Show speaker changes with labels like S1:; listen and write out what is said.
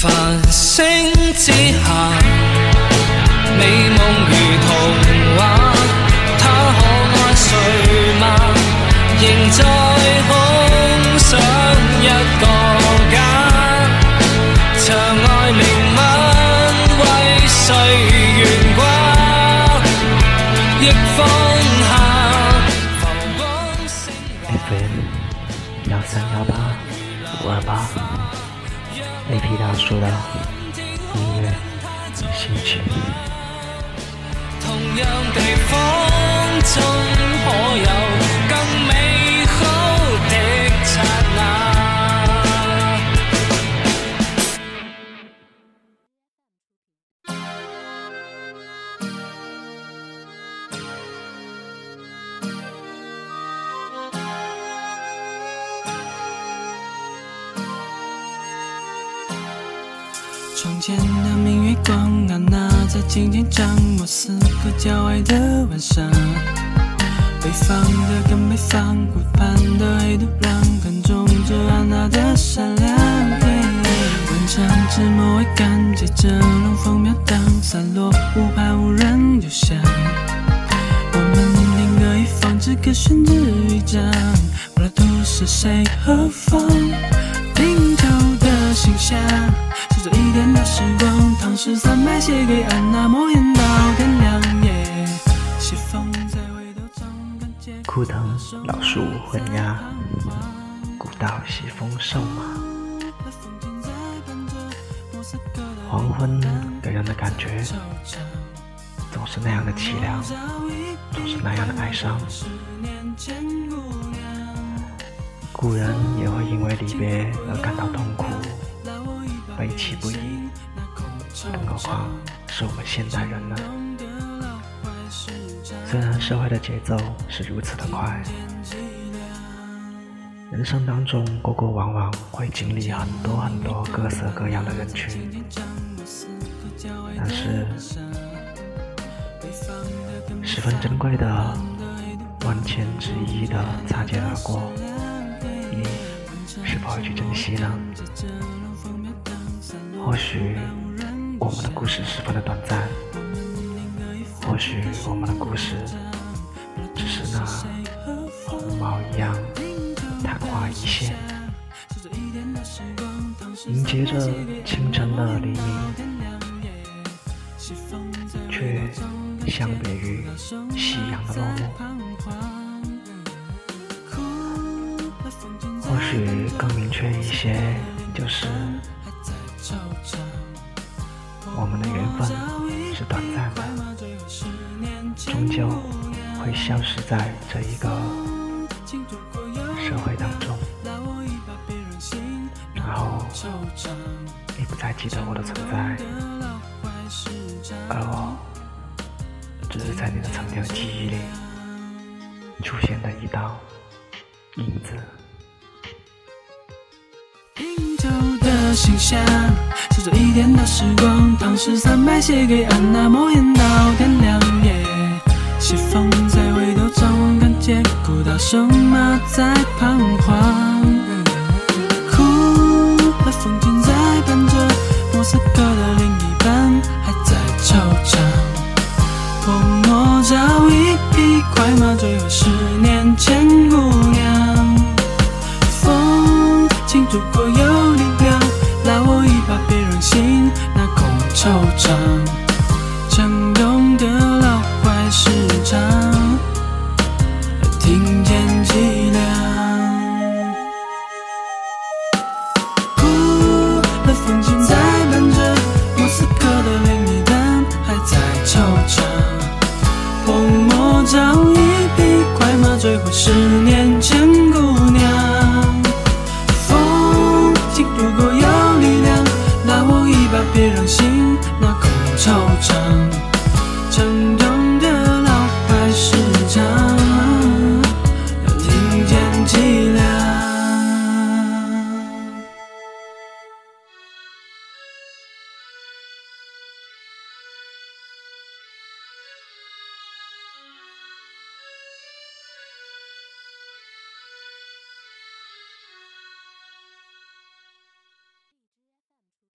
S1: 繁星之下，美梦如童话，他可爱睡吗？仍在空想一个家，长爱灵吻为谁悬挂？逆风下，浮光星华。
S2: FM 幺三幺八五二八雷皮大叔的音乐心情。
S1: 同样地方中，
S3: 窗前的明月光啊，那在轻轻掌握四个郊外的晚上。北方的跟北方，湖畔的黑土壤，看中这安娜的善良。文章纸墨未干，接着龙风飘荡，散落无畔无人，就像我们另隔一方，只可宣纸一张。不知道是谁何方，拼凑的形象。守着一点的时光，唐诗三百写给安娜，莫言到天亮夜。西风
S2: 藤老树昏鸦，古道西风瘦马。黄昏给人的感觉总是那样的凄凉，总是那样的哀伤。故人也会因为离别而感到痛苦、悲戚不已，更何况是我们现代人呢？虽然社会的节奏是如此的快，人生当中过过往往会经历很多很多各色各样的人群，但是十分珍贵的万千之一的擦肩而过，你是否会去珍惜呢？或许我们的故事十分的短暂。或许我们的故事只是那鸿毛一样昙花一现，迎接着清晨的黎明，却相别于夕阳的落幕。或许更明确一些，就是我们的缘分是短暂的。终究会消失在这一个社会当中，然后你不再记得我的存在，而我只是在你的曾经的记忆里出现的一道影子。
S3: 形象，守着一天的时光，唐诗三百写给安娜，莫言到天亮夜。西风在回头张望，看见古道瘦马在彷徨。哭的风景在伴着，莫斯科 jump